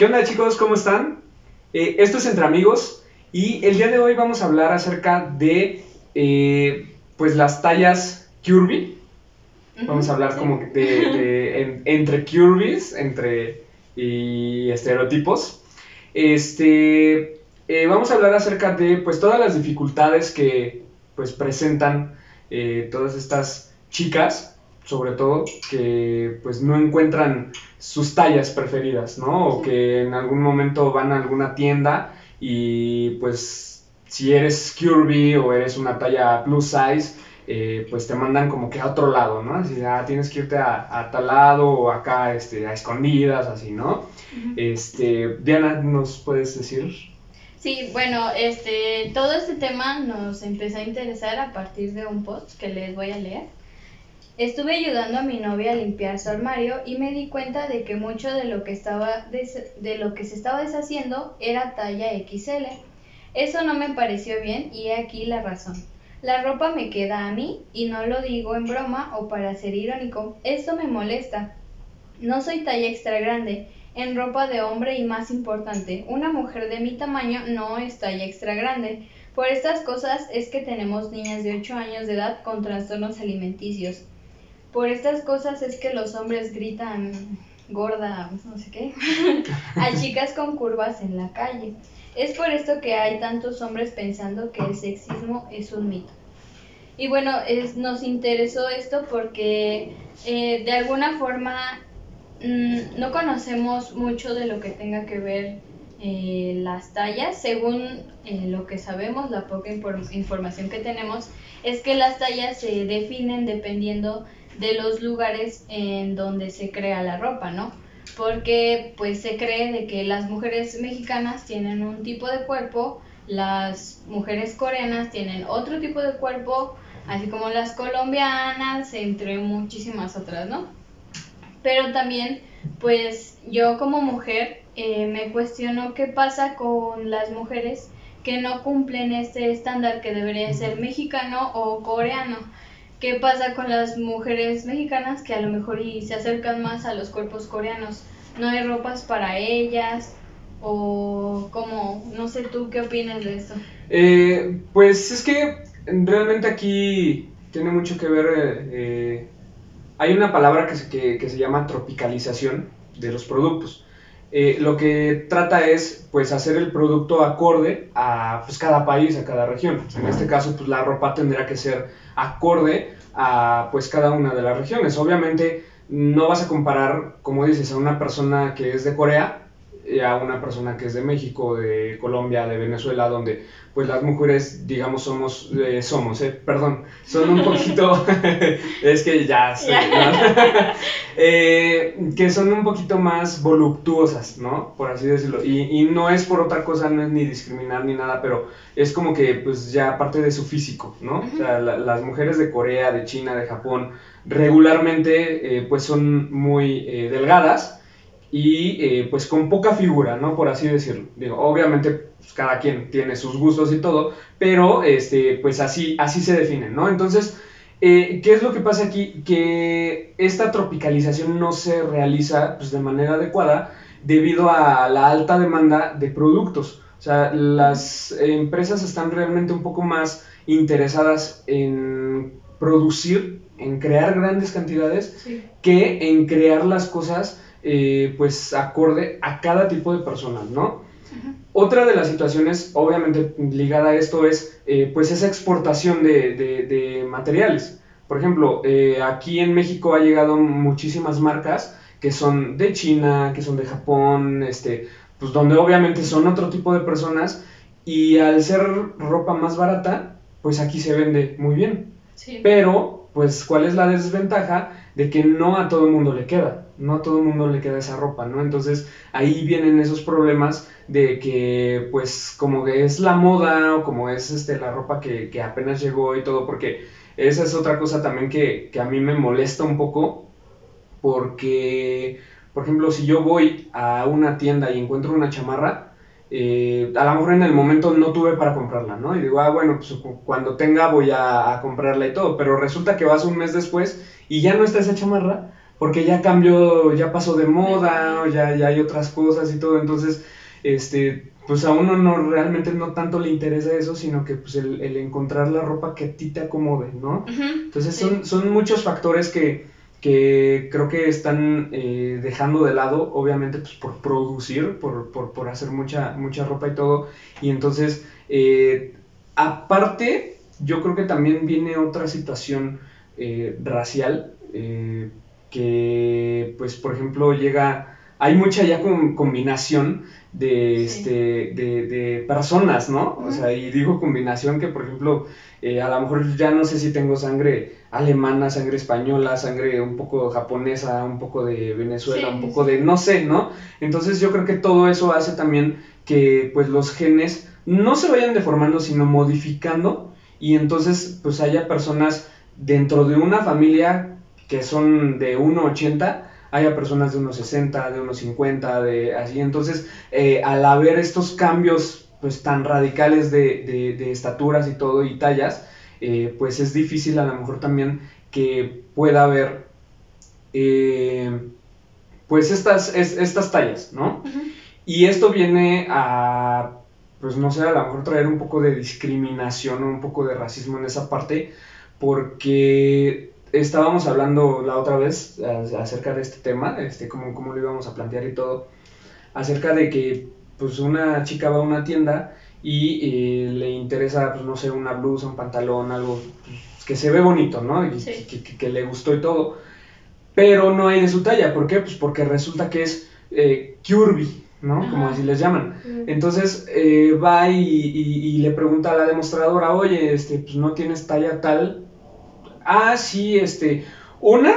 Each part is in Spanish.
¿Qué onda chicos? ¿Cómo están? Eh, esto es Entre Amigos y el día de hoy vamos a hablar acerca de eh, pues las tallas Kirby. Vamos a hablar como de, entre Kirbys, entre y estereotipos. Este, eh, vamos a hablar acerca de pues todas las dificultades que pues presentan todas estas chicas sobre todo, que pues no encuentran sus tallas preferidas, ¿no? O que en algún momento van a alguna tienda y pues si eres Kirby o eres una talla plus size, eh, pues te mandan como que a otro lado, ¿no? Así, ah, tienes que irte a, tal lado o acá este, a escondidas, así, ¿no? este, Diana, ¿nos puedes decir? Sí, bueno, este, todo este tema nos empezó a interesar a partir de un post que les voy a leer. Estuve ayudando a mi novia a limpiar su armario y me di cuenta de que mucho de lo que, estaba de lo que se estaba deshaciendo era talla XL. Eso no me pareció bien y he aquí la razón. La ropa me queda a mí y no lo digo en broma o para ser irónico. Esto me molesta. No soy talla extra grande. En ropa de hombre y más importante, una mujer de mi tamaño no es talla extra grande. Por estas cosas es que tenemos niñas de 8 años de edad con trastornos alimenticios. Por estas cosas es que los hombres gritan gorda, no sé qué, a chicas con curvas en la calle. Es por esto que hay tantos hombres pensando que el sexismo es un mito. Y bueno, es, nos interesó esto porque eh, de alguna forma mm, no conocemos mucho de lo que tenga que ver eh, las tallas. Según eh, lo que sabemos, la poca información que tenemos, es que las tallas se definen dependiendo de los lugares en donde se crea la ropa, ¿no? Porque pues se cree de que las mujeres mexicanas tienen un tipo de cuerpo, las mujeres coreanas tienen otro tipo de cuerpo, así como las colombianas, entre muchísimas otras, ¿no? Pero también, pues yo como mujer eh, me cuestiono qué pasa con las mujeres que no cumplen este estándar que debería ser mexicano o coreano ¿Qué pasa con las mujeres mexicanas que a lo mejor y se acercan más a los cuerpos coreanos? ¿No hay ropas para ellas? ¿O cómo? No sé tú, ¿qué opinas de eso? Eh, pues es que realmente aquí tiene mucho que ver... Eh, hay una palabra que se, que, se llama tropicalización de los productos. Eh, lo que trata es pues hacer el producto acorde a pues, cada país, a cada región. En este caso pues la ropa tendrá que ser acorde a pues cada una de las regiones. Obviamente no vas a comparar, como dices, a una persona que es de Corea a una persona que es de México, de Colombia, de Venezuela, donde pues las mujeres, digamos, somos, eh, somos, eh, perdón, son un poquito, es que ya sé, eh, que son un poquito más voluptuosas, ¿no? Por así decirlo. Y, y, no es por otra cosa, no es ni discriminar ni nada, pero es como que pues ya parte de su físico, ¿no? O sea, las mujeres de Corea, de China, de Japón, regularmente eh, pues son muy delgadas y pues con poca figura, ¿no? Por así decirlo. Digo, obviamente pues, cada quien tiene sus gustos y todo, pero este, pues así, así se definen, ¿no? Entonces, eh, ¿qué es lo que pasa aquí? Que esta tropicalización no se realiza pues, de manera adecuada debido a la alta demanda de productos. O sea, las empresas están realmente un poco más interesadas en producir, en crear grandes cantidades, que en crear las cosas eh, pues acorde a cada tipo de personas, ¿no? Otra de las situaciones, obviamente ligada a esto, es eh, pues esa exportación de, materiales. Por ejemplo, eh, aquí en México ha llegado muchísimas marcas que son de China, que son de Japón, este, pues donde obviamente son otro tipo de personas y al ser ropa más barata, pues aquí se vende muy bien. Pero, pues, ¿cuál es la desventaja? De que no a todo el mundo le queda no a todo el mundo le queda esa ropa, ¿no? Entonces ahí vienen esos problemas de que pues como que es la moda o como es este, la ropa que, apenas llegó y todo, porque esa es otra cosa también que, a mí me molesta un poco, porque, por ejemplo, si yo voy a una tienda y encuentro una chamarra, eh, a lo mejor en el momento no tuve para comprarla, ¿no? Y digo, ah, bueno, pues cuando tenga voy a, a comprarla y todo, pero resulta que vas un mes después y ya no está esa chamarra, porque ya cambió, ya pasó de moda, ya, ya hay otras cosas y todo, entonces, este, pues a uno no realmente no tanto le interesa eso, sino que pues el, encontrar la ropa que a ti te acomode, ¿no? Entonces son, son muchos factores que, que creo que están eh, dejando de lado, obviamente pues por producir, por, por, por, hacer mucha, mucha ropa y todo, y entonces, eh, aparte, yo creo que también viene otra situación eh, racial, que pues por ejemplo llega, hay mucha ya combinación de, este, de, de, personas, ¿no? O sea, y digo combinación que por ejemplo, eh, a lo mejor ya no sé si tengo sangre alemana, sangre española, sangre un poco japonesa, un poco de Venezuela, un poco de no sé, ¿no? Entonces yo creo que todo eso hace también que pues los genes no se vayan deformando, sino modificando y entonces pues haya personas dentro de una familia que son de 1,80, haya personas de 1,60, de 1,50, de así. Entonces, eh, al haber estos cambios pues tan radicales de, de, estaturas y todo y tallas, eh, pues es difícil a lo mejor también que pueda haber eh, pues estas, estas tallas, ¿no? Y esto viene a, pues no sé, a lo mejor traer un poco de discriminación o un poco de racismo en esa parte, porque estábamos hablando la otra vez acerca de este tema, este, cómo, cómo lo íbamos a plantear y todo, acerca de que pues una chica va a una tienda y eh, le interesa, pues no sé, una blusa, un pantalón, algo pues, que se ve bonito, ¿no? Y que, que, le gustó y todo, pero no hay de su talla, ¿por qué? Pues porque resulta que es eh, curvy, ¿no? Como así les llaman. Entonces eh, va y, y, le pregunta a la demostradora, oye, este, pues no tienes talla tal, ah, sí, este, una,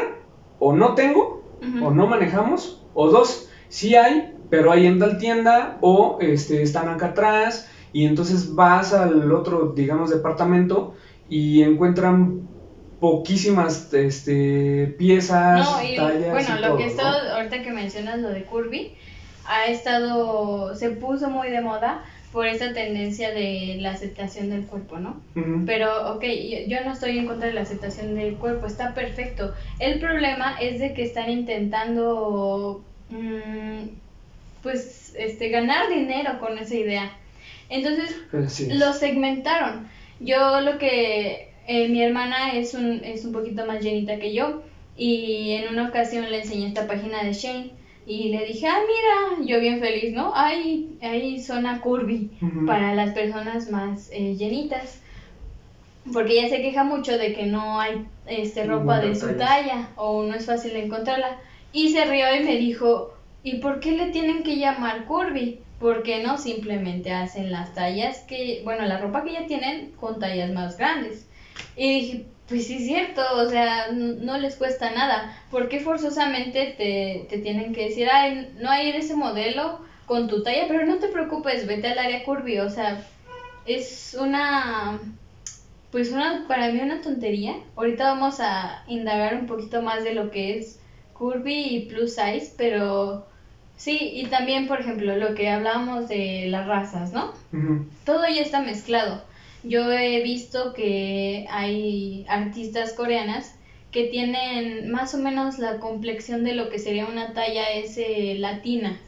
o no tengo, o no manejamos, o dos, sí hay, pero hay en tal tienda, o este, están acá atrás, y entonces vas al otro, digamos, departamento y encuentran poquísimas este, piezas, no, y, Bueno, lo que está, ahorita que mencionas lo de Curvy, ha estado, se puso muy de moda por esa tendencia de la aceptación del cuerpo, ¿no? Pero, ok, yo, no estoy en contra de la aceptación del cuerpo, está perfecto. El problema es de que están intentando, mm, pues, este, ganar dinero con esa idea. Entonces, lo segmentaron. Yo lo que, eh, mi hermana es un, es un poquito más llenita que yo y en una ocasión le enseñé esta página de Shane y le dije, ah, mira, yo bien feliz, ¿no? Hay, hay zona curvy para las personas más eh, llenitas. Porque ella se queja mucho de que no hay este, ropa de su talla o no es fácil encontrarla. Y se rió y me dijo, ¿y por qué le tienen que llamar curvy? ¿Por qué no simplemente hacen las tallas que, bueno, la ropa que ya tienen con tallas más grandes? Y dije, pues sí es cierto, o sea, no les cuesta nada. ¿Por qué forzosamente te, te tienen que decir, ay, no hay ese modelo con tu talla, pero no te preocupes, vete al área curvy, o sea, es una, pues una, para mí una tontería. Ahorita vamos a indagar un poquito más de lo que es curvy y plus size, pero sí, y también, por ejemplo, lo que hablábamos de las razas, ¿no? Todo ya está mezclado yo he visto que hay artistas coreanas que tienen más o menos la complexión de lo que sería una talla S latina.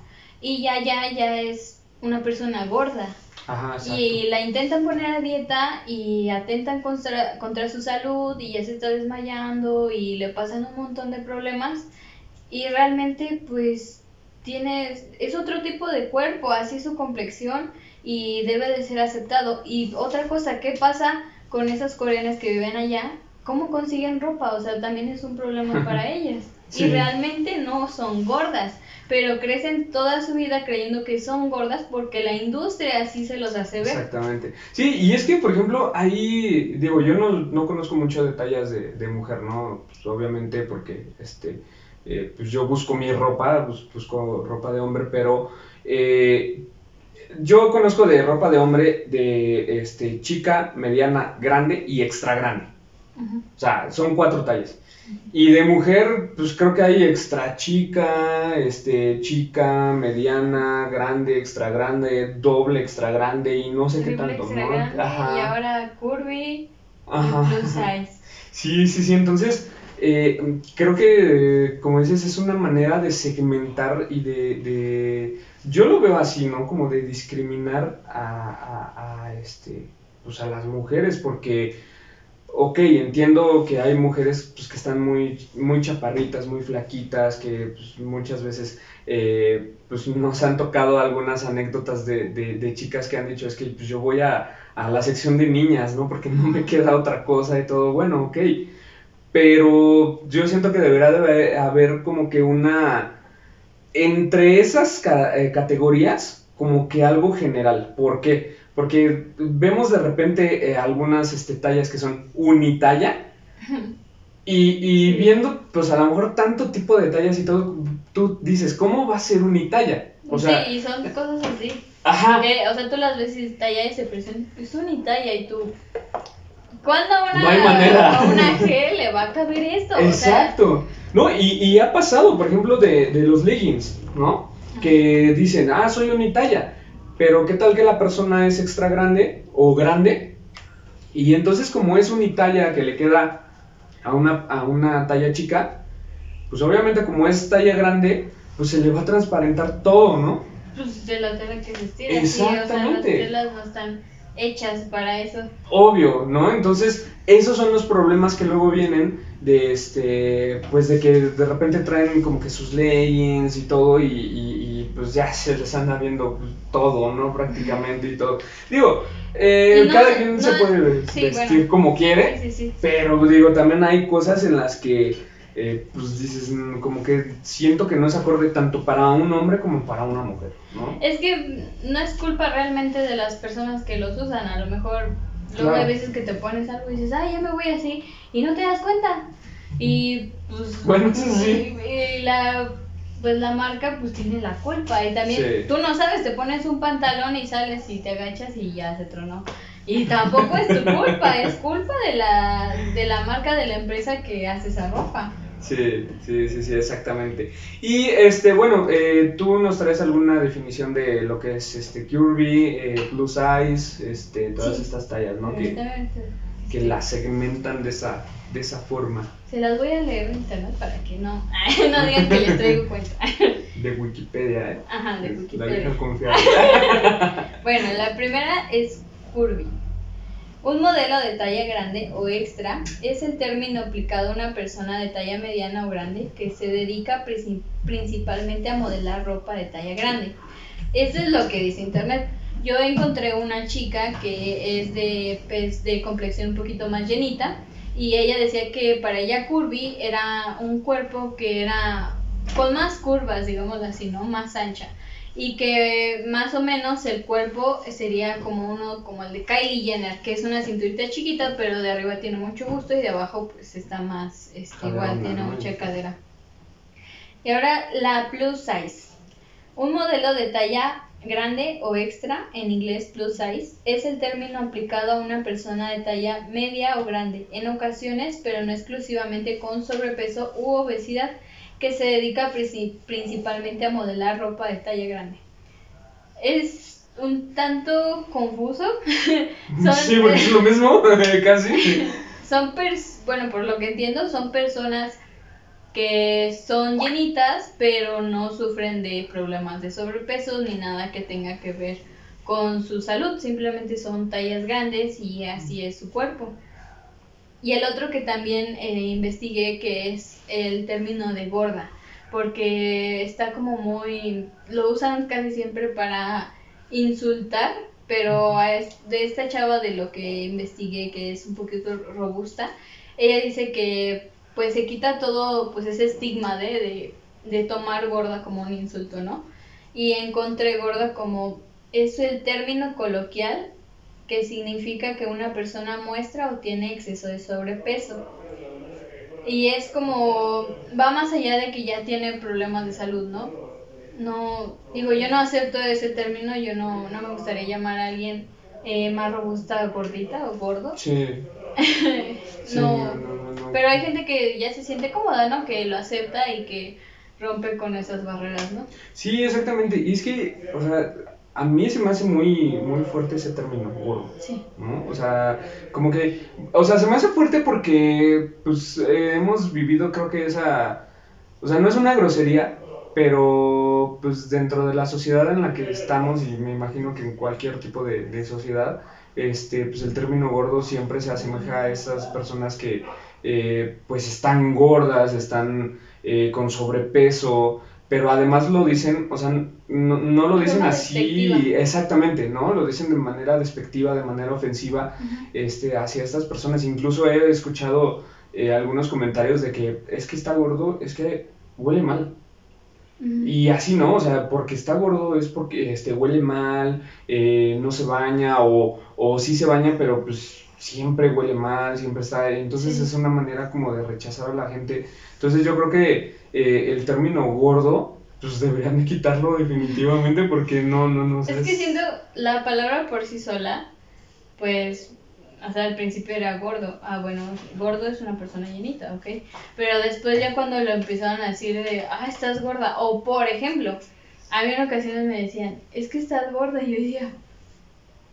Y ya ya ya es una persona gorda. Ajá, y la intentan poner a dieta y atentan contra, contra su salud y ya se está desmayando y le pasan un montón de problemas. Y realmente pues tiene es otro tipo de cuerpo así su complexión y debe de ser aceptado. Y otra cosa, ¿qué pasa con esas coreanas que viven allá? ¿Cómo consiguen ropa? O sea, también es un problema para ellas. Y realmente no son gordas, pero crecen toda su vida creyendo que son gordas porque la industria así se los hace ver. Exactamente. Sí, y es que, por ejemplo, ahí, digo, yo no, no conozco mucho detalles de, de mujer, ¿no? Pues, obviamente porque, este, eh, pues yo busco mi ropa, pues, busco ropa de hombre, pero... Eh, yo conozco de ropa de hombre de este, chica, mediana, grande y extra grande. O sea, son cuatro tallas. Y de mujer, pues creo que hay extra chica, este, chica, mediana, grande, extra grande, doble extra grande y no sé qué tanto, extra Grande, Y ahora curvy Ajá. plus size. Sí, sí, sí. Entonces, eh, creo que, como dices, es una manera de segmentar y de, de yo lo veo así, ¿no? Como de discriminar a, a, este, pues a las mujeres, porque, ok, entiendo que hay mujeres pues, que están muy, muy chaparritas, muy flaquitas, que pues, muchas veces eh, pues nos han tocado algunas anécdotas de, de, chicas que han dicho, es que pues, yo voy a, a la sección de niñas, ¿no? Porque no me queda otra cosa y todo, bueno, ok. Pero yo siento que deberá de haber como que una entre esas eh, categorías, como que algo general. ¿Por qué? Porque vemos de repente eh, algunas este, tallas que son unitalla. Y, y, viendo, pues a lo mejor tanto tipo de tallas y todo, tú dices, ¿cómo va a ser unitalla? O sea, sí, y son cosas así. Ajá. o sea, tú las ves y talla y se presenta, es unitalla y tú, ¿cuándo a una, a una G le va a caber esto? Exacto. No, y, y ha pasado, por ejemplo, de, de los leggings, ¿no? Que dicen, ah, soy unitalla. Pero ¿qué tal que la persona es extra grande o grande? Y entonces como es unitalla que le queda a una, a una talla chica, pues obviamente como es talla grande, pues se le va a transparentar todo, ¿no? Pues de la tela que se estira. Exactamente. Sí, o sea, las telas no están hechas para eso. Obvio, ¿no? Entonces, esos son los problemas que luego vienen de este, pues de que de repente traen como que sus leggings y todo y, pues ya se les anda viendo todo, ¿no? Prácticamente y todo. Digo, eh, cada quien se puede vestir como quiere, pero digo, también hay cosas en las que eh, pues dices, mm, como que siento que no es acorde tanto para un hombre como para una mujer, ¿no? Es que no es culpa realmente de las personas que los usan, a lo mejor luego hay veces que te pones algo y dices, ay, ya me voy así, y no te das cuenta. Y pues, bueno, sí. y la pues la marca pues tiene la culpa y también tú no sabes, te pones un pantalón y sales y te agachas y ya se tronó. Y tampoco es tu culpa, es culpa de la, de la marca de la empresa que hace esa ropa. Sí, sí, sí, sí, exactamente. Y este, bueno, eh, tú nos traes alguna definición de lo que es este Kirby, eh, plus size, este, todas estas tallas, ¿no? Que, que la segmentan de esa, de esa forma. Se las voy a leer en internet para que no, no digan que les traigo cuenta. De Wikipedia, ¿eh? Ajá, de Wikipedia. bueno, la primera es Kirby. Un modelo de talla grande o extra es el término aplicado a una persona de talla mediana o grande que se dedica principalmente a modelar ropa de talla grande. Eso es lo que dice Internet. Yo encontré una chica que es de, pues, de complexión un poquito más llenita y ella decía que para ella curvy era un cuerpo que era con más curvas, digamos así, ¿no? Más ancha y que más o menos el cuerpo sería como uno como el de Kylie Jenner, que es una cinturita chiquita, pero de arriba tiene mucho gusto y de abajo pues está más este, igual, tiene mucha cadera. Y ahora la plus size. Un modelo de talla grande o extra, en inglés plus size, es el término aplicado a una persona de talla media o grande, en ocasiones, pero no exclusivamente con sobrepeso u obesidad que se dedica principalmente a modelar ropa de talla grande. Es un tanto confuso. sí, porque es lo mismo, casi. Son, bueno, por lo que entiendo, son personas que son llenitas, pero no sufren de problemas de sobrepeso ni nada que tenga que ver con su salud, simplemente son tallas grandes y así es su cuerpo. Y el otro que también eh, investigué que es el término de gorda, porque está como muy, lo usan casi siempre para insultar, pero de esta chava de lo que investigué que es un poquito robusta, ella dice que pues se quita todo pues ese estigma de, de, de tomar gorda como un insulto, ¿no? Y encontré gorda como es el término coloquial que significa que una persona muestra o tiene exceso de sobrepeso. Y es como, va más allá de que ya tiene problemas de salud, ¿no? No, digo, yo no acepto ese término, yo no, no me gustaría llamar a alguien eh, más robusta, gordita o gordo. Sí. no, pero hay gente que ya se siente cómoda, ¿no? Que lo acepta y que rompe con esas barreras, ¿no? Sí, exactamente. Y es que, o sea, a mí se me hace muy, muy fuerte ese término, gordo. Sí. ¿no? O sea, como que, o sea, se me hace fuerte porque, pues, eh, hemos vivido, creo que esa, o sea, no es una grosería, pero, pues, dentro de la sociedad en la que estamos, y me imagino que en cualquier tipo de, de sociedad, este, pues, el término gordo siempre se asemeja a esas personas que, eh, pues, están gordas, están eh, con sobrepeso, pero además lo dicen, o sea, no, no lo dicen así despectiva. exactamente, ¿no? Lo dicen de manera despectiva, de manera ofensiva Ujú. este, hacia estas personas. Incluso he escuchado eh, algunos comentarios de que es que está gordo, es que huele mal. Y así no, o sea, porque está gordo es porque este, huele mal, eh, no se baña o, o sí se baña, pero pues siempre huele mal, siempre está... Entonces Sí. es una manera como de rechazar a la gente. Entonces yo creo que eh, el término gordo, pues deberían de quitarlo definitivamente porque no, no, no. o sea, Es que siento la palabra por sí sola, pues, hasta al principio era gordo. Ah, bueno, gordo es una persona llenita, ¿ok? Pero después ya cuando lo empezaron a decir de, ah, estás gorda. O por ejemplo, a mí en ocasiones me decían, es que estás gorda. Y yo decía,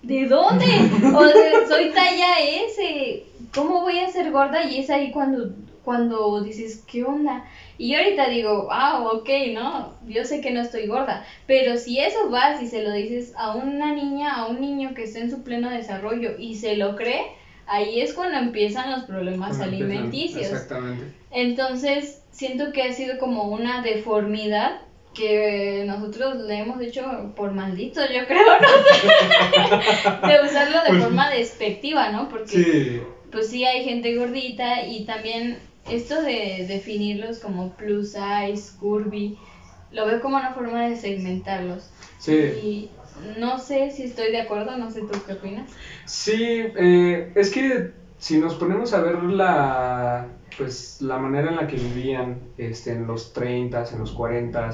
¿de dónde? O sea, soy talla S. ¿Cómo voy a ser gorda? Y es ahí cuando, cuando dices, ¿qué onda? Y yo ahorita digo, ah, ok, no, yo sé que no estoy gorda, pero si eso vas y se lo dices a una niña, a un niño que está en su pleno desarrollo y se lo cree, ahí es cuando empiezan los problemas cuando empiezan- alimenticios. Exactamente. Entonces, siento que ha sido como una deformidad que nosotros le hemos hecho por malditos, yo creo, ¿no? de usarlo de Pues- forma despectiva, ¿no? Porque Sí, pues sí hay gente gordita y también esto de definirlos como plus size, curvy, lo veo como una forma de segmentarlos. sí. Y no sé si estoy de acuerdo, no sé tú qué opinas. Sí, eh, es que si nos ponemos a ver la, pues, la manera en la que vivían este, en los 30, en los 40,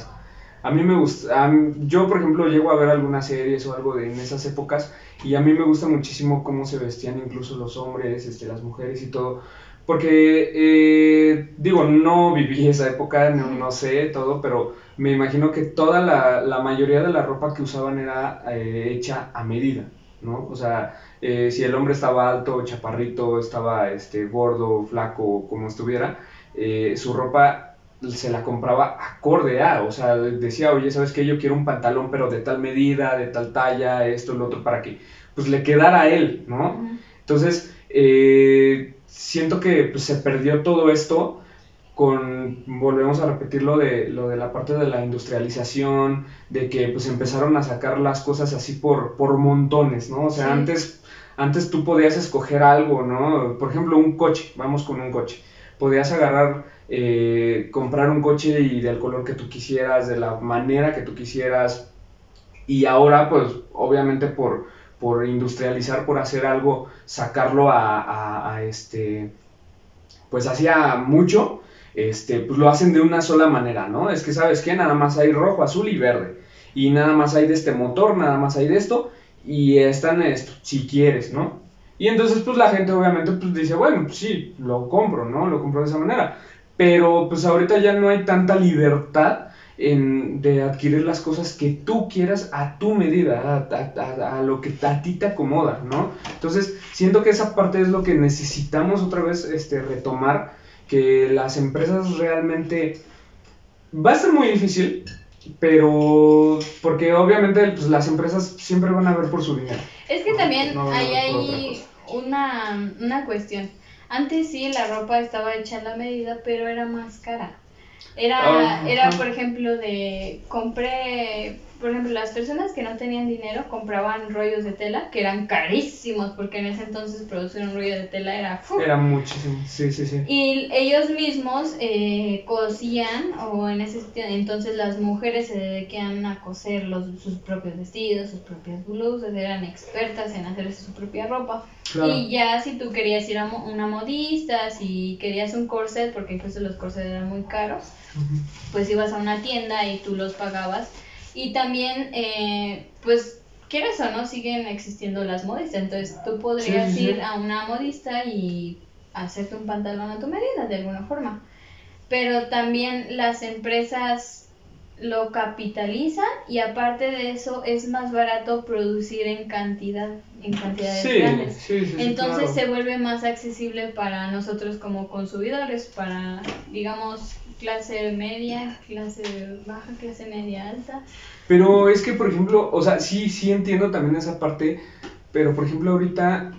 a mí me gusta, mí- yo por ejemplo llego a ver algunas series o algo de en esas épocas y a mí me gusta muchísimo cómo se vestían incluso los hombres, este, las mujeres y todo, porque eh, digo, no viví esa época, no, no sé todo, pero me imagino que toda la, la mayoría de la ropa que usaban era eh, hecha a medida, ¿no? O sea, eh, si el hombre estaba alto, chaparrito, estaba este, gordo, flaco, como estuviera, su ropa se la compraba acorde a, o sea, decía, oye, ¿sabes qué? Yo quiero un pantalón, pero de tal medida, de tal talla, esto, lo otro, para que pues le quedara a él, ¿no? Entonces, eh, siento que pues, se perdió todo esto con, volvemos a repetir lo de, lo de la parte de la industrialización, de que pues empezaron a sacar las cosas así por, por montones, ¿no? O sea, Sí. antes, antes tú podías escoger algo, ¿no? Por ejemplo, un coche, vamos con un coche. Podías agarrar, eh, comprar un coche y del color que tú quisieras, de la manera que tú quisieras. Y ahora, pues, obviamente por, por industrializar, por hacer algo, sacarlo a, a- este, pues hacía mucho, este, pues lo hacen de una sola manera, ¿no? Es que, ¿sabes qué? Nada más hay rojo, azul y verde. Y nada más hay de este motor, nada más hay de esto, y están esto, si quieres, ¿no? Y entonces, pues la gente obviamente pues dice, bueno, pues sí, lo compro, ¿no? Lo compro de esa manera. Pero pues ahorita ya no hay tanta libertad en, de adquirir las cosas que tú quieras a tu medida, a, a- a- a lo que a ti te acomoda, ¿no? Entonces, siento que esa parte es lo que necesitamos otra vez este, retomar, que las empresas realmente... Va a ser muy difícil, pero porque obviamente pues, las empresas siempre van a ver por su dinero. Es que también no, no, hay ahí una, una cuestión. Antes sí la ropa estaba hecha a la medida, pero era más cara. Era, Ajá. era por ejemplo, de compré, por ejemplo, las personas que no tenían dinero compraban rollos de tela que eran carísimos, porque en ese entonces producir un rollo de tela era... ¡fu! Era muchísimo, sí, sí, sí. Y ellos mismos eh, cosían, o en ese entonces las mujeres se dedicaban a coser los, sus propios vestidos, sus propias blusas, eran expertas en hacerse su propia ropa. Claro. Y ya si tú querías ir a mo- una modista, si querías un corset, porque incluso los corsets eran muy caros, pues ibas a una tienda y tú los pagabas. Y también, eh, pues, quieres o no, siguen existiendo las modistas. Entonces tú podrías Sí, sí, sí. ir a una modista y hacerte un pantalón a tu medida, de alguna forma. Pero también las empresas lo capitalizan y aparte de eso es más barato producir en cantidad, en cantidades Sí, grandes. sí, sí, sí, Entonces claro. se vuelve más accesible para nosotros como consumidores, para digamos clase media, clase baja, clase media alta. Pero es que, por ejemplo, o sea, sí, sí entiendo también esa parte, pero por ejemplo ahorita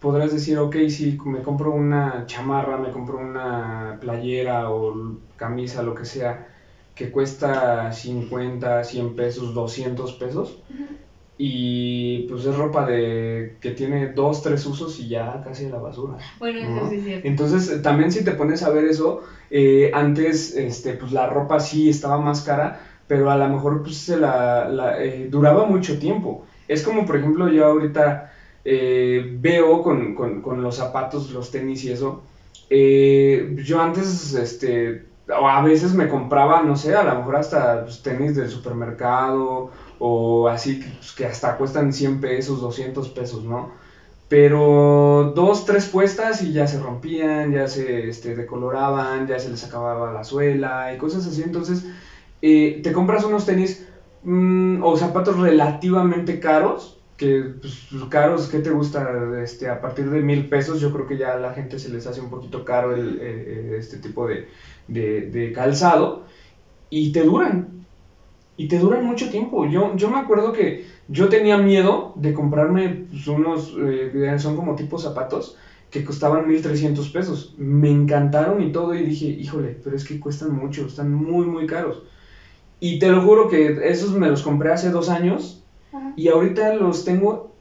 podrás decir, ok, si me compro una chamarra, me compro una playera o camisa, lo que sea, que cuesta 50, 100 pesos, 200 pesos, y pues es ropa de que tiene dos, tres usos y ya casi a la basura. Bueno, eso ¿no? sí es cierto. Entonces, también si te pones a ver eso, eh, antes, este, pues la ropa sí estaba más cara, pero a lo mejor pues se la, la, eh, duraba mucho tiempo. Es como, por ejemplo, yo ahorita eh, veo con, con, con los zapatos, los tenis y eso, yo antes, este, o a veces me compraba, no sé, a lo mejor hasta pues, tenis del supermercado o así, que, pues, que hasta cuestan 100 pesos, 200 pesos, ¿no? Pero dos, tres puestas y ya se rompían, ya se este, decoloraban, ya se les acababa la suela y cosas así. Entonces, eh, te compras unos tenis mm, o zapatos relativamente caros, que pues, caros, ¿qué te gusta? Este, a partir de mil pesos, yo creo que ya a la gente se les hace un poquito caro el, eh, este tipo de, de, de calzado y te duran. Y te duran mucho tiempo. Yo, yo me acuerdo que yo tenía miedo de comprarme pues, unos, eh, son como tipo zapatos, que costaban 1300 pesos. Me encantaron y todo, y dije, híjole, pero es que cuestan mucho, están muy, muy caros. Y te lo juro que esos me los compré hace dos años Ajá. y ahorita los tengo,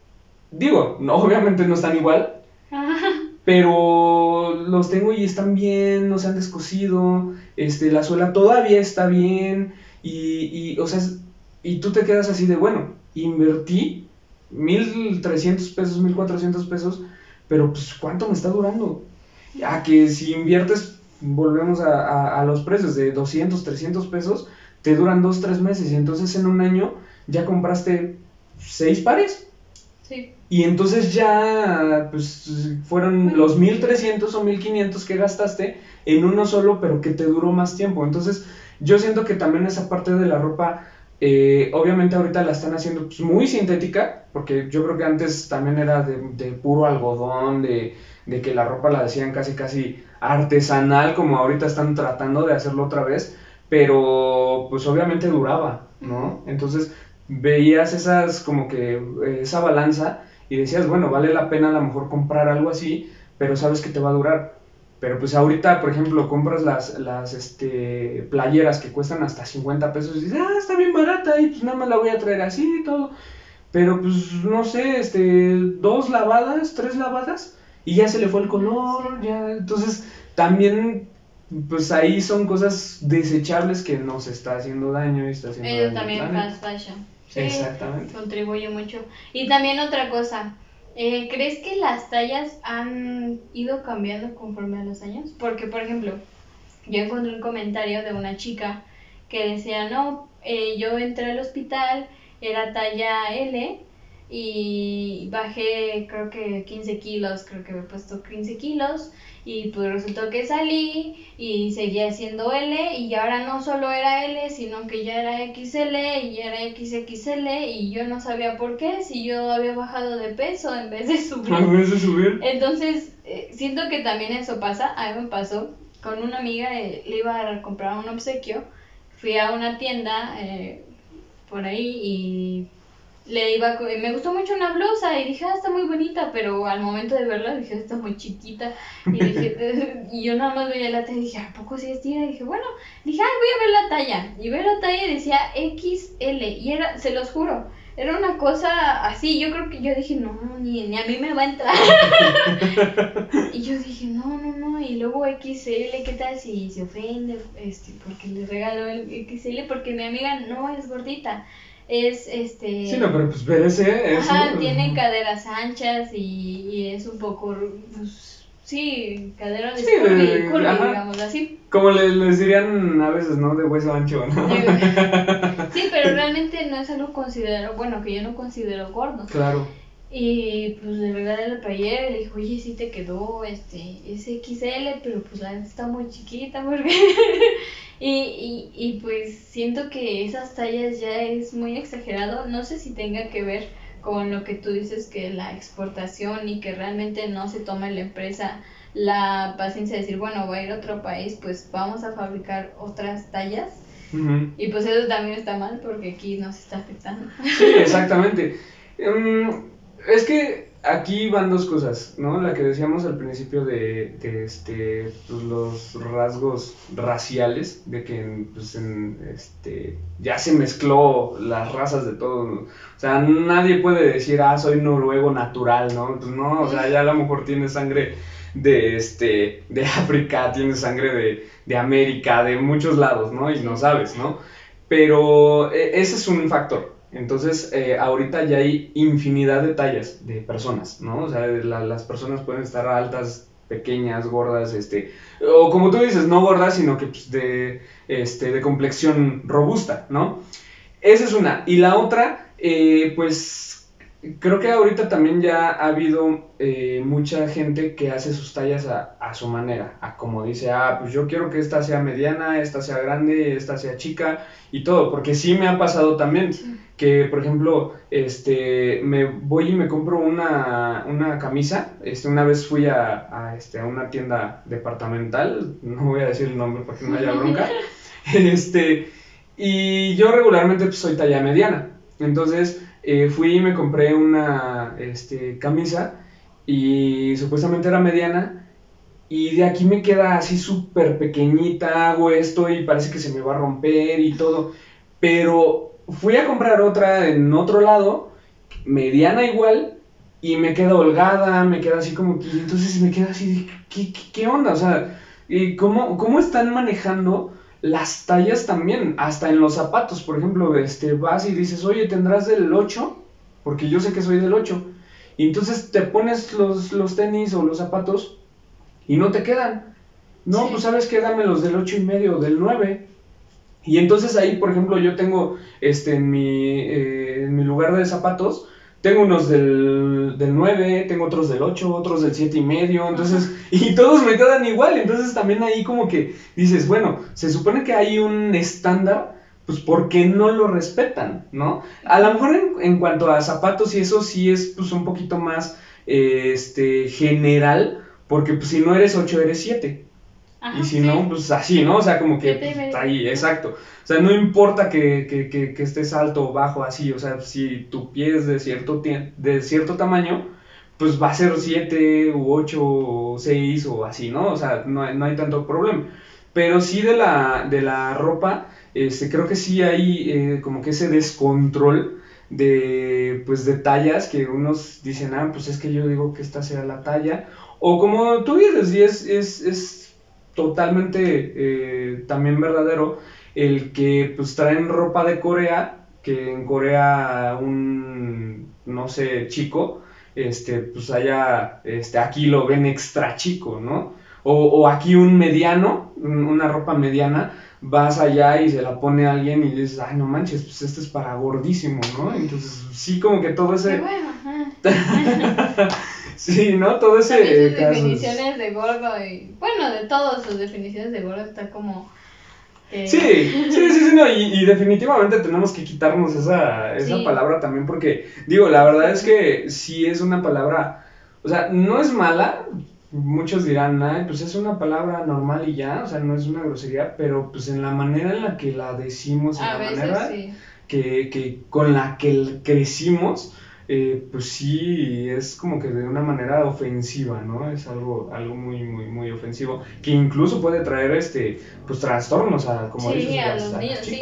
digo, no, obviamente no están igual, Ajá. pero los tengo y están bien, no se han descosido, este, la suela todavía está bien y, y, o sea, y tú te quedas así de, bueno, invertí 1300 pesos, 1400 pesos, pero pues ¿cuánto me está durando? A que si inviertes, volvemos a, a- a los precios de 200, 300 pesos, te duran 2, 3 meses y entonces en un año ya compraste 6 pares. Sí. Y entonces ya, pues, fueron los 1300 o 1500 que gastaste en uno solo, pero que te duró más tiempo. Entonces, yo siento que también esa parte de la ropa, eh, obviamente ahorita la están haciendo pues, muy sintética, porque yo creo que antes también era de, puro algodón, de, de que la ropa la hacían casi, casi artesanal, como ahorita están tratando de hacerlo otra vez, pero pues obviamente duraba, ¿no? Entonces, veías esas como que esa balanza y decías, bueno, vale la pena a lo mejor comprar algo así, pero sabes que te va a durar. Pero pues ahorita, por ejemplo, compras las, las este, playeras que cuestan hasta 50 pesos y dices, ah, está bien barata y pues nada más la voy a traer así y todo. Pero pues no sé, este, dos lavadas, tres lavadas y ya se le fue el color, ya. Entonces también, pues ahí son cosas desechables que nos está haciendo daño y está haciendo Ellos daño también fast fashion. Sí, Exactamente. Contribuye mucho. Y también otra cosa, eh, ¿crees que las tallas han ido cambiando conforme a los años? Porque, por ejemplo, yo encontré un comentario de una chica que decía, no, eh, yo entré al hospital, era talla L y bajé creo que 15 kilos, creo que me he puesto 15 kilos y pues resultó que salí y seguía siendo L y ahora no solo era L, sino que ya era XL y ya era XXL y yo no sabía por qué, si yo había bajado de peso en vez de subir. A veces subir. Entonces, eh, siento que también eso pasa, a mí me pasó con una amiga, eh, le iba a comprar un obsequio, fui a una tienda eh, por ahí y le iba me gustó mucho una blusa y dije, ah, está muy bonita, pero al momento de verla dije, está muy chiquita. Y dije, y yo nada más veía la talla y dije, ¿a poco sí es tira? Y dije, bueno, dije, ay, voy a ver la talla. Y veo la talla y decía XL. Y era, se los juro, era una cosa así. Yo creo que yo dije, no, ni, ni a mí me va a entrar. y yo dije, no, no, no. Y luego XL, ¿qué tal si se ofende? Este, porque le regaló el XL, porque mi amiga no es gordita. Es este. Sí, no, pero pues merece eso. Ajá, tiene caderas anchas y, y es un poco, pues, sí, cadera de Sí, de- ajá. digamos así. Como le- les dirían a veces, ¿no? De hueso ancho, ¿no? Sí, pero realmente no es algo considero, bueno, que yo no considero gordo. Claro. Y pues le regalé la playera y le dije, oye, sí te quedó, este, es XL, pero pues la neta está muy chiquita, porque... Y, y, y pues siento que esas tallas ya es muy exagerado. No sé si tenga que ver con lo que tú dices que la exportación y que realmente no se toma en la empresa la paciencia de decir, bueno, voy a ir a otro país, pues vamos a fabricar otras tallas. Y pues eso también está mal porque aquí nos está afectando. Sí, exactamente. Mm, es que aquí van dos cosas, ¿no? La que decíamos al principio de, este, pues, los rasgos raciales, de que pues, en, este, ya se mezcló las razas de todo. O sea, nadie puede decir, ah, soy noruego natural, ¿no? Pues no, o sea, ya a lo mejor tiene sangre de, este, de África, tiene sangre de, de América, de muchos lados, ¿no? Y no sabes, ¿no? Pero e, ese es un factor. Entonces, eh, ahorita ya hay infinidad de tallas de personas, ¿no? O sea, las personas pueden estar altas, pequeñas, gordas, este, o como tú dices, no gordas, sino que pues, de, este, de complexión robusta, ¿no? Esa es una. Y la otra, eh, pues creo que ahorita también ya ha habido eh, mucha gente que hace sus tallas a, a, su manera, a como dice, ah, pues yo quiero que esta sea mediana, esta sea grande, esta sea chica y todo, porque sí me ha pasado también que, por ejemplo, este, me voy y me compro una, una camisa, este, una vez fui a, a, este, a una tienda departamental, no voy a decir el nombre para que no haya bronca, este, y yo regularmente pues, soy talla mediana, entonces eh, fui y me compré una este, camisa y supuestamente era mediana. Y de aquí me queda así súper pequeñita, hago esto y parece que se me va a romper y todo. Pero fui a comprar otra en otro lado, mediana igual, y me queda holgada, me queda así como, y entonces me queda así, ¿qué, qué, onda? O sea, ¿cómo, ¿cómo están manejando las tallas también, hasta en los zapatos, por ejemplo, este, vas y dices, oye, tendrás del 8, porque yo sé que soy del 8, y entonces te pones los, los tenis o los zapatos y no te quedan. No, pues sabes que dame los del 8 y medio, del 9. Y entonces ahí, por ejemplo, yo tengo este, en, mi, eh, en mi lugar de zapatos, tengo unos del, del 9, tengo otros del 8, otros del 7 y medio, entonces, y todos me quedan igual, entonces también ahí como que dices, bueno, se supone que hay un estándar, pues ¿por qué no lo respetan, no? A lo mejor en, cuanto a zapatos y eso sí es pues un poquito más, este, general, porque pues si no eres 8 eres 7, y si no, pues así, ¿no? O sea, como que pues, ahí, exacto. O sea, no importa que, que, que, que, estés alto o bajo, así. O sea, si tu pie es de cierto, de cierto tamaño, pues va a ser 7 u 8 o 6 o así, ¿no? O sea, no hay, no hay tanto problema. Pero sí de la, de la ropa, este, creo que sí hay eh, como que ese descontrol de, pues, de tallas que unos dicen, ah, pues es que yo digo que esta sea la talla. O como tú dices, y es, es, es totalmente eh, también verdadero el que pues traen ropa de Corea, que en Corea un, no sé, chico, este, pues allá, este, aquí lo ven extra chico, ¿no? O, o aquí un mediano, una ropa mediana, vas allá y se la pone alguien y dices, ay, no manches, pues este es para gordísimo, ¿no? Entonces, sí, como que todo ese... Sí, ¿no? Todo ese. También sus definiciones de gordo y. Bueno, de todas sus definiciones de gordo está como. Sí, sí, sí, sí, no, y, definitivamente tenemos que quitarnos esa, esa palabra también porque, digo, la verdad es que sí es una palabra, o sea, no es mala, muchos dirán, ay, pues es una palabra normal y ya, o sea, no es una grosería, pero pues en la manera en la que la decimos, en la manera que, que, con la que crecimos, eh, pues sí, es como que de una manera ofensiva, ¿no? Es algo, algo muy, muy, muy ofensivo, que incluso puede traer, este, pues, trastornos a, como sí, a los niños, sí,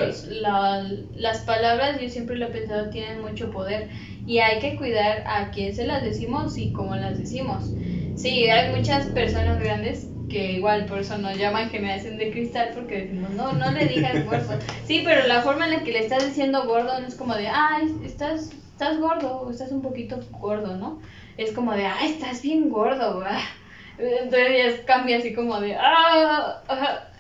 las palabras, yo siempre lo he pensado, tienen mucho poder y hay que cuidar a quién se las decimos y cómo las decimos. Sí, hay muchas personas grandes que igual por eso nos llaman generación de cristal porque decimos, no, no le digas gordo. Sí, pero la forma en la que le estás diciendo gordo no es como de, ay, estás estás gordo, estás un poquito gordo, ¿no? Es como de, ah, estás bien gordo, ah". Entonces ya cambia así como de, ah,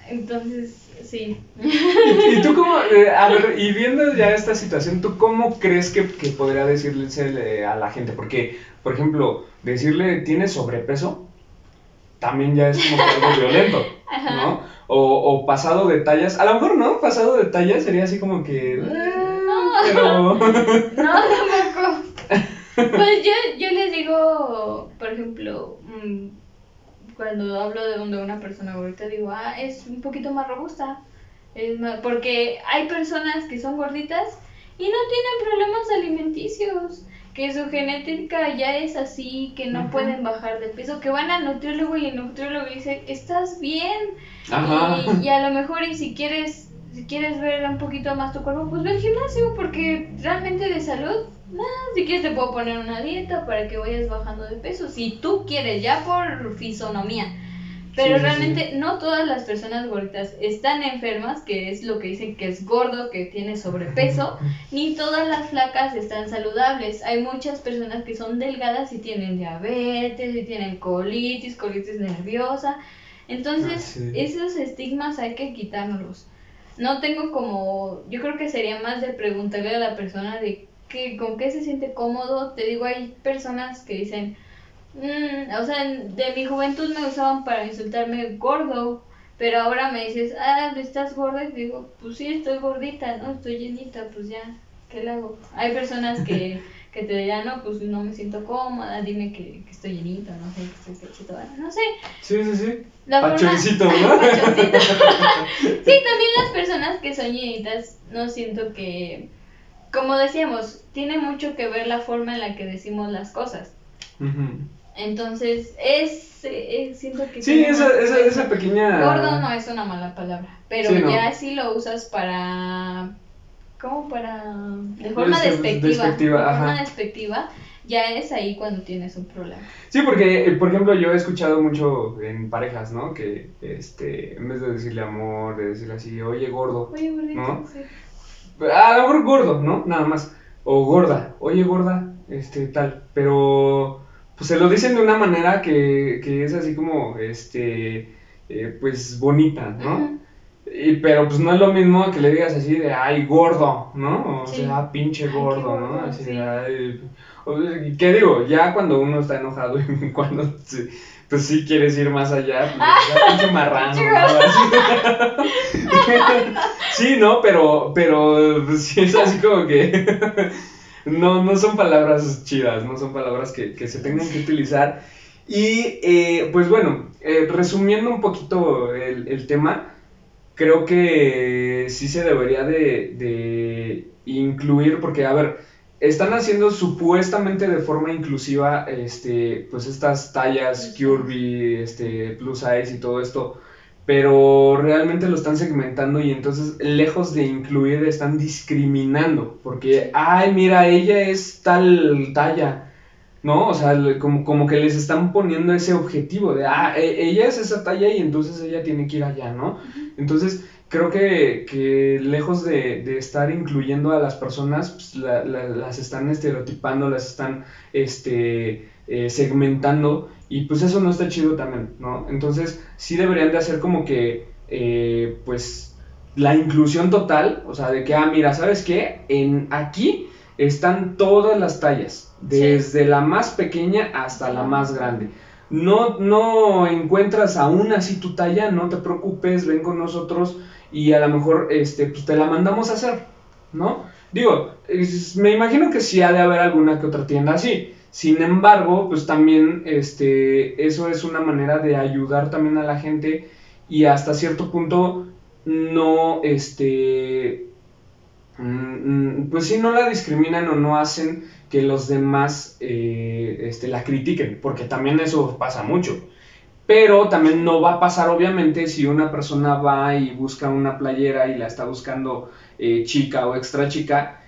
entonces, sí. ¿Y, tú cómo, eh, a ver, y viendo ya esta situación, ¿tú cómo crees que, que podría decirle a la gente? Porque, por ejemplo, decirle, ¿tienes sobrepeso? también ya es como algo violento, ¿no? O, o pasado de tallas, a lo mejor no, pasado de tallas sería así como que... No. Pero... No, tampoco. Pues yo, yo les digo, por ejemplo, mm, cuando hablo de, de una persona gordita, digo, ah, es un poquito más robusta. Es más, porque hay personas que son gorditas y no tienen problemas alimenticios, que su genética ya es así, que no pueden bajar de peso, que van al nutriólogo y el nutriólogo dice, estás bien. Ajá. Y, y a lo mejor y si quieres si quieres ver un poquito más tu cuerpo, pues ve al gimnasio porque realmente de salud, nada, si quieres te puedo poner una dieta para que vayas bajando de peso, si tú quieres, ya por fisonomía. Pero Sí, sí, realmente no todas las personas gorditas están enfermas, que es lo que dicen que es gordo, que tiene sobrepeso, ni todas las flacas están saludables. Hay muchas personas que son delgadas y tienen diabetes, y tienen colitis, colitis nerviosa. Entonces, Ah, sí. esos estigmas hay que quitárnoslos. No tengo como, yo creo que sería más de preguntarle a la persona de qué, con qué se siente cómodo. Te digo, hay personas que dicen, "Mm", o sea, de mi juventud me usaban para insultarme gordo, pero ahora me dices, ah, ¿estás gorda? Y digo, pues sí, estoy gordita, ¿no? Estoy llenita, pues ya, ¿qué le hago? Hay personas que, que te dirán, no, pues no me siento cómoda, dime que, que estoy llenita, no sé, que estoy pechito, no sé. Sí, sí, sí. La forma- Pachoncito, ¿no? Pachoncito. sí, también las personas que son llenitas, no siento que, como decíamos, tiene mucho que ver la forma en la que decimos las cosas. Ujú. Entonces, es, eh, siento que... Sí, esa, esa, esa pequeña... Gordo no es una mala palabra, pero Sí, no. ya si lo usas para... ¿Cómo para...? De forma Este, despectiva. despectiva, de forma despectiva, ya es ahí cuando tienes un problema. Sí, porque, eh, por ejemplo, yo he escuchado mucho en parejas, ¿no? Que, este, en vez de decirle amor, de decirle así, oye, gordo. Oye, gordito, ¿No? sí. A lo gordo, ¿no? Nada más. O gorda, oye, gorda, este, tal. Pero, pues se lo dicen de una manera que, que es así como, este, eh, pues bonita, ¿no? Y, pero pues no es lo mismo que le digas así de, ay, gordo, ¿no? O Sí. sea, "Ah, pinche Ay, gordo, ¿no? Así sí. de, "Ay". O- ¿Qué digo? Ya cuando uno está enojado y cuando, pues sí quieres ir más allá, pues ya pinche marrano, ¿no? Sí, ¿no? Pero, pero pues, sí es así como que no, no son palabras chidas, no son palabras que, que se tengan que utilizar. Y eh, pues bueno, eh, resumiendo un poquito el, el tema, creo que sí se debería de, de incluir, porque a ver, están haciendo supuestamente de forma inclusiva este, pues estas tallas curvy, este, plus size y todo esto, pero realmente lo están segmentando y entonces lejos de incluir están discriminando, porque, ay, mira, ella es tal talla. ¿No? O sea, como, como que les están poniendo ese objetivo de, ah, e- ella es esa talla y entonces ella tiene que ir allá, ¿no? Entonces, creo que, que lejos de, de estar incluyendo a las personas, pues, la- la- las están estereotipando, las están este, eh, segmentando y pues eso no está chido también, ¿no? Entonces, sí deberían de hacer como que, eh, pues, la inclusión total, o sea, de que, ah, mira, ¿sabes qué? En aquí están todas las tallas, desde la más pequeña hasta la más grande. No, no encuentras aún así tu talla, no te preocupes, ven con nosotros y a lo mejor este, pues te la mandamos a hacer, ¿no? Digo, es- me imagino que sí ha de haber alguna que otra tienda así. Sin embargo, pues también este, eso es una manera de ayudar también a la gente y hasta cierto punto no, este, pues sí, no la discriminan o no hacen que los demás eh, este, la critiquen, porque también eso pasa mucho. Pero también no va a pasar, obviamente, si una persona va y busca una playera y la está buscando eh, chica o extra chica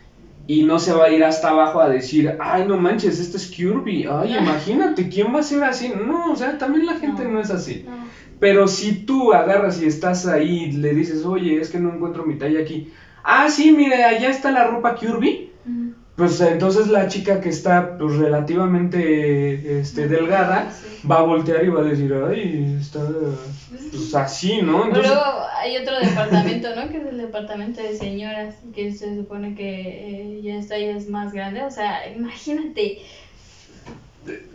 y no se va a ir hasta abajo a decir, ay, no manches, esto es Kirby, ay, imagínate, ¿quién va a ser así? No, o sea, también la gente No. no es así. No. Pero si tú agarras y estás ahí y le dices, oye, es que no encuentro mi talla aquí. Ah, sí, mire, allá está la ropa Kirby. Ujú. Pues entonces la chica que está pues, relativamente este, delgada Sí. va a voltear y va a decir, ay, está pues, así, ¿no? Entonces, Luego hay otro departamento, ¿no? Que es el departamento de señoras, que se supone que eh, ya esta ya es más grande. O sea, imagínate,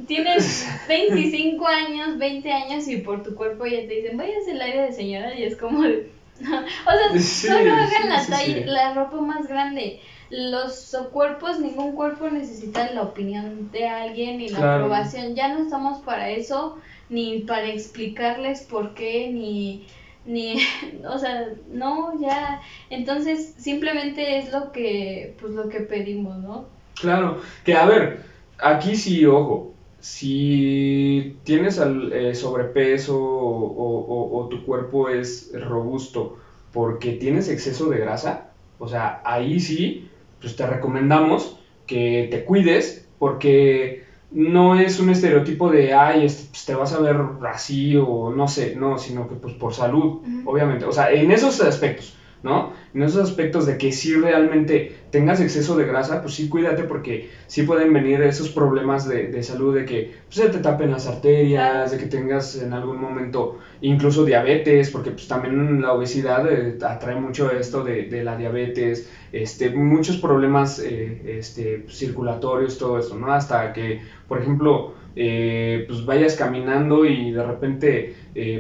tienes 25 años, 20 años y por tu cuerpo ya te dicen, vayas el aire de señora y es como de... o sea, solo hagan la, talla, la ropa más grande. Los cuerpos, ningún cuerpo necesita la opinión de alguien y la aprobación. Ya no estamos para eso, ni para explicarles por qué, ni ni o sea no ya entonces simplemente es lo que pues lo que pedimos no claro que a ver aquí sí ojo si tienes eh, sobrepeso o, tu cuerpo es robusto porque tienes exceso de grasa, o sea, ahí sí, pues te recomendamos que te cuides porque no es un estereotipo de, ay, este, pues, te vas a ver así o no sé, no, sino que pues por salud, obviamente, o sea, en esos aspectos. ¿No? En esos aspectos de que si realmente tengas exceso de grasa, pues sí cuídate porque sí pueden venir esos problemas de, salud de que pues, se te tapen las arterias, de que tengas en algún momento incluso diabetes, porque pues también la obesidad eh, atrae mucho esto de, la diabetes, este, muchos problemas eh, este, circulatorios, todo esto, ¿no? Hasta que, por ejemplo, eh, pues vayas caminando y de repente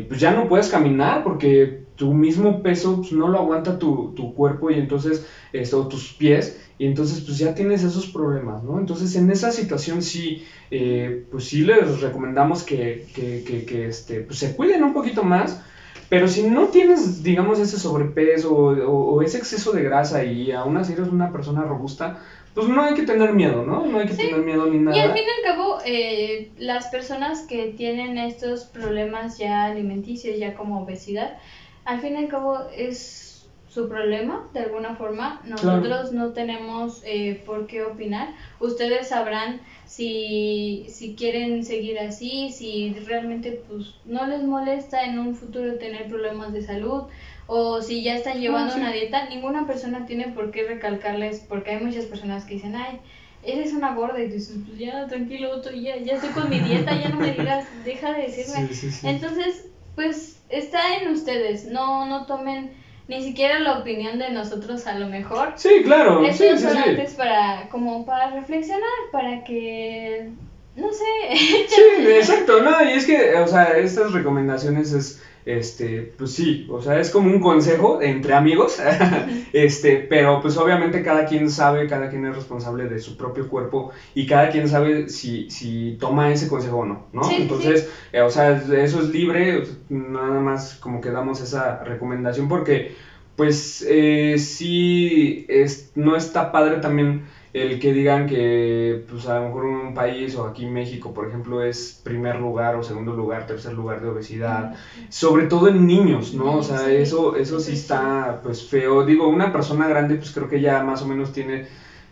pues ya no puedes caminar porque tu mismo peso pues, no lo aguanta tu, tu cuerpo y entonces, esto, tus pies, y entonces pues ya tienes esos problemas, ¿no? Entonces en esa situación sí, eh, pues sí les recomendamos que, que, que, que, este, pues se cuiden un poquito más, pero si no tienes, digamos, ese sobrepeso o, ese exceso de grasa y aún así eres una persona robusta, pues no hay que tener miedo, ¿no? No hay que tener miedo ni nada. Y al fin y al cabo, eh, las personas que tienen estos problemas ya alimenticios, ya como obesidad, al fin y al cabo es su problema, de alguna forma. Nosotros no tenemos eh, por qué opinar. Ustedes sabrán si, si quieren seguir así, si realmente pues no les molesta en un futuro tener problemas de salud o si ya están llevando una dieta. Ninguna persona tiene por qué recalcarles, porque hay muchas personas que dicen, ay, eres una gorda y dices, pues ya, tranquilo, ya, ya estoy con mi dieta, ya no me digas, deja de decirme. Entonces, pues está en ustedes, no, no tomen ni siquiera la opinión de nosotros a lo mejor. Sí, claro. Esto sí, sí, para, como para reflexionar, para que, no sé. sí, exacto, no, y es que, o sea, estas recomendaciones es este, pues sí, o sea, es como un consejo entre amigos, este, pero pues obviamente cada quien sabe, cada quien es responsable de su propio cuerpo y cada quien sabe si, si toma ese consejo o no, ¿no? Entonces, eh, o sea, eso es libre, nada más como que damos esa recomendación porque, pues, eh, sí, es, no está padre también el que digan que pues a lo mejor un país o aquí México, por ejemplo, es primer lugar o segundo lugar, tercer lugar de obesidad, sobre todo en niños, ¿no? O sea, eso eso sí está pues feo. Digo, una persona grande pues creo que ya más o menos tiene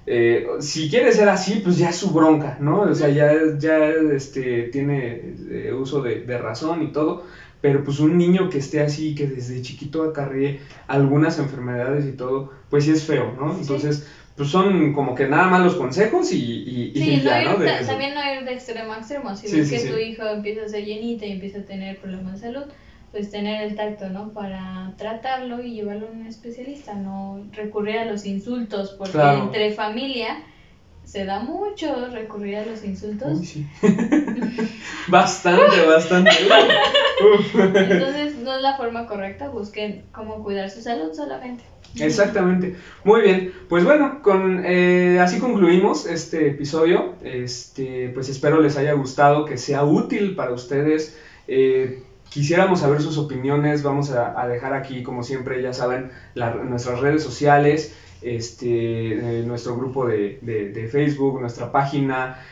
eh, si quiere ser así, pues ya es su bronca, ¿no? O sea, ya, ya este, tiene eh, uso de, razón y todo, pero pues un niño que esté así, que desde chiquito acarree algunas enfermedades y todo, pues sí es feo, ¿no? Entonces, pues son como que nada más los consejos y, sí, ya, no también no ir de extremo a extremo. Si ves que tu hijo empieza a ser llenita y empieza a tener problemas de salud, pues tener el tacto, ¿no? Para tratarlo y llevarlo a un especialista, no recurrir a los insultos, porque entre familia se da mucho recurrir a los insultos. sí. bastante, bastante. Entonces no es la forma correcta, busquen cómo cuidar su salud solamente. Exactamente. Muy bien. Pues bueno, con eh, así concluimos este episodio. Este, pues espero les haya gustado, que sea útil para ustedes. Eh, quisiéramos saber sus opiniones. Vamos a, dejar aquí, como siempre, ya saben, nuestras redes sociales. Este, eh, nuestro grupo de, Facebook, nuestra página.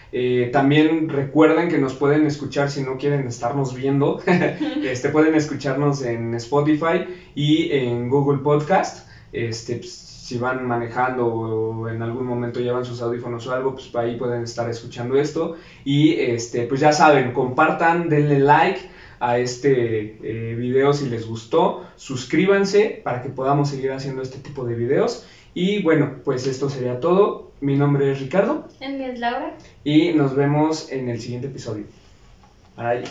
también recuerden que nos pueden escuchar si no quieren estarnos viendo. este, pueden escucharnos en Spotify y en Google Podcast este, pues, si van manejando o en algún momento llevan sus audífonos o algo, pues ahí pueden estar escuchando esto. Y este, pues ya saben, compartan, denle like a este eh, video si les gustó, suscríbanse para que podamos seguir haciendo este tipo de videos. Y bueno, pues esto sería todo. Mi nombre es Ricardo. El mío es Laura. Y nos vemos en el siguiente episodio. Bye.